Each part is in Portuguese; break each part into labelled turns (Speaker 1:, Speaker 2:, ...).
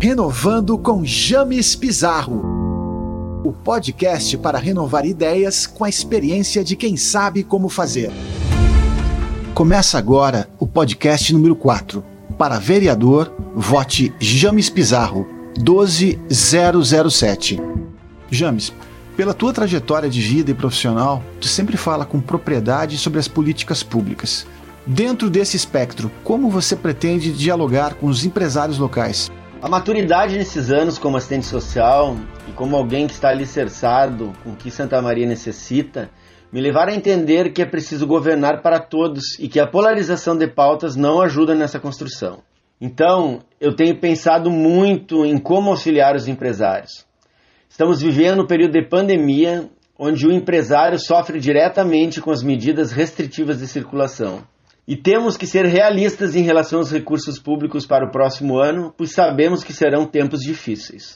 Speaker 1: Renovando com James Pizarro. O podcast para renovar ideias com a experiência de quem sabe como fazer. Começa agora o podcast número 4. Para vereador, vote James Pizarro, 12007. James, pela tua trajetória de vida e profissional, tu sempre fala com propriedade sobre as políticas públicas. Dentro desse espectro, como você pretende dialogar com os empresários locais?
Speaker 2: A maturidade nesses anos como assistente social e como alguém que está alicerçado com o que Santa Maria necessita, me levaram a entender que é preciso governar para todos e que a polarização de pautas não ajuda nessa construção. Então, eu tenho pensado muito em como auxiliar os empresários. Estamos vivendo um período de pandemia onde o empresário sofre diretamente com as medidas restritivas de circulação. E temos que ser realistas em relação aos recursos públicos para o próximo ano, pois sabemos que serão tempos difíceis.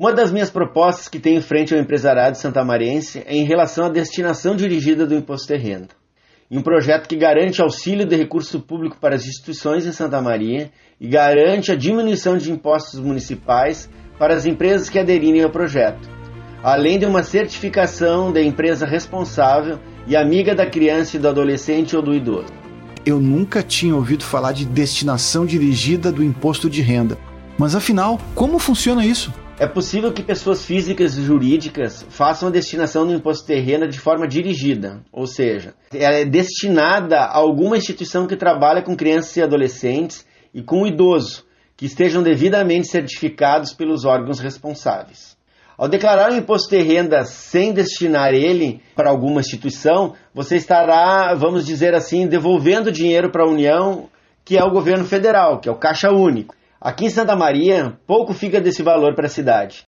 Speaker 2: Uma das minhas propostas que tenho frente ao empresariado santamariense é em relação à destinação dirigida do imposto de renda. Em um projeto que garante auxílio de recurso público para as instituições em Santa Maria e garante a diminuição de impostos municipais para as empresas que aderirem ao projeto, além de uma certificação da empresa responsável e amiga da criança e do adolescente ou do idoso.
Speaker 1: Eu nunca tinha ouvido falar de destinação dirigida do imposto de renda. Mas afinal, como funciona isso?
Speaker 2: É possível que pessoas físicas e jurídicas façam a destinação do imposto de renda de forma dirigida, ou seja, ela é destinada a alguma instituição que trabalha com crianças e adolescentes e com o idoso, que estejam devidamente certificados pelos órgãos responsáveis. Ao declarar o imposto de renda sem destinar ele para alguma instituição, você estará, vamos dizer assim, devolvendo dinheiro para a União, que é o governo federal, que é o Caixa Único. Aqui em Santa Maria, pouco fica desse valor para a cidade.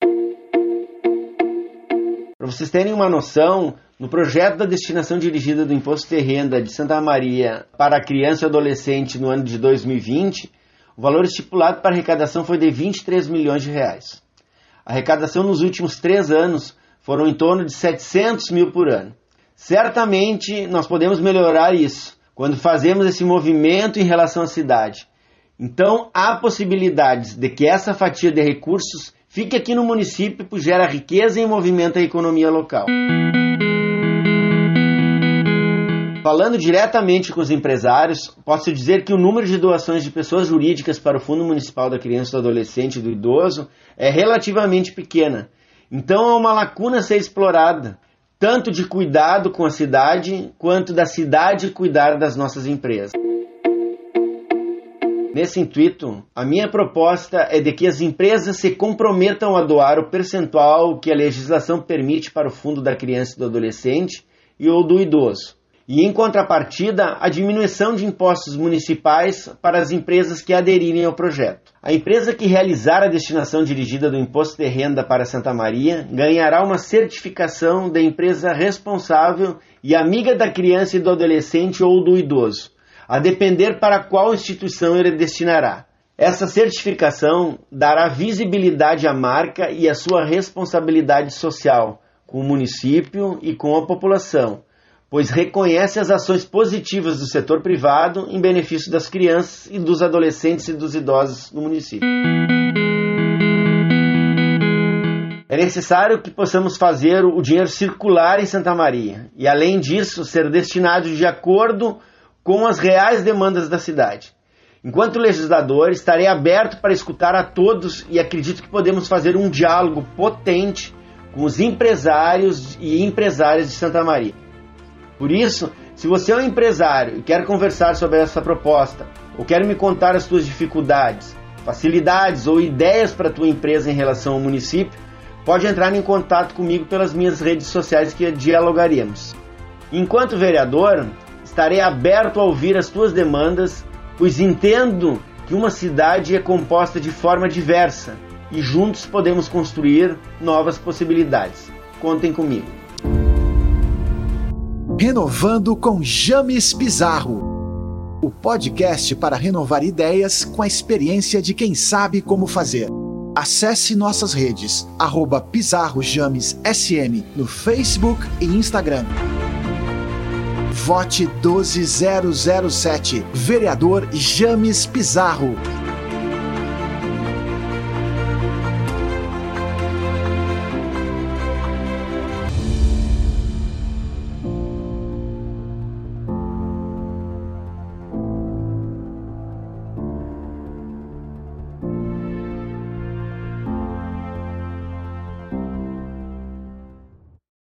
Speaker 2: Para vocês terem uma noção, no projeto da destinação dirigida do Imposto de Renda de Santa Maria para criança e adolescente no ano de 2020, o valor estipulado para arrecadação foi de 23 milhões de reais. A arrecadação nos últimos três anos foram em torno de 700 mil por ano. Certamente nós podemos melhorar isso quando fazemos esse movimento em relação à cidade. Então há possibilidades de que essa fatia de recursos fique aqui no município, gera riqueza e movimenta a economia local. Falando diretamente com os empresários, posso dizer que o número de doações de pessoas jurídicas para o Fundo Municipal da Criança, do Adolescente e do Idoso é relativamente pequena. Então há uma lacuna a ser explorada, tanto de cuidado com a cidade, quanto da cidade cuidar das nossas empresas. Nesse intuito, a minha proposta é de que as empresas se comprometam a doar o percentual que a legislação permite para o Fundo da Criança e do Adolescente e ou do Idoso e, em contrapartida, a diminuição de impostos municipais para as empresas que aderirem ao projeto. A empresa que realizar a destinação dirigida do imposto de renda para Santa Maria ganhará uma certificação da empresa responsável e amiga da criança e do adolescente ou do idoso, a depender para qual instituição ele destinará. Essa certificação dará visibilidade à marca e à sua responsabilidade social com o município e com a população pois reconhece as ações positivas do setor privado em benefício das crianças e dos adolescentes e dos idosos do município. É necessário que possamos fazer o dinheiro circular em Santa Maria e, além disso, ser destinado de acordo com as reais demandas da cidade. Enquanto legislador, estarei aberto para escutar a todos e acredito que podemos fazer um diálogo potente com os empresários e empresárias de Santa Maria. Por isso, se você é um empresário e quer conversar sobre essa proposta, ou quer me contar as suas dificuldades, facilidades ou ideias para a tua empresa em relação ao município, pode entrar em contato comigo pelas minhas redes sociais que dialogaremos. Enquanto vereador, estarei aberto a ouvir as tuas demandas, pois entendo que uma cidade é composta de forma diversa e juntos podemos construir novas possibilidades. Contem comigo.
Speaker 1: Renovando com James Pizarro. O podcast para renovar ideias com a experiência de quem sabe como fazer. Acesse nossas redes, arroba Pizarro James SM no Facebook e Instagram. Vote 12007. Vereador James Pizarro.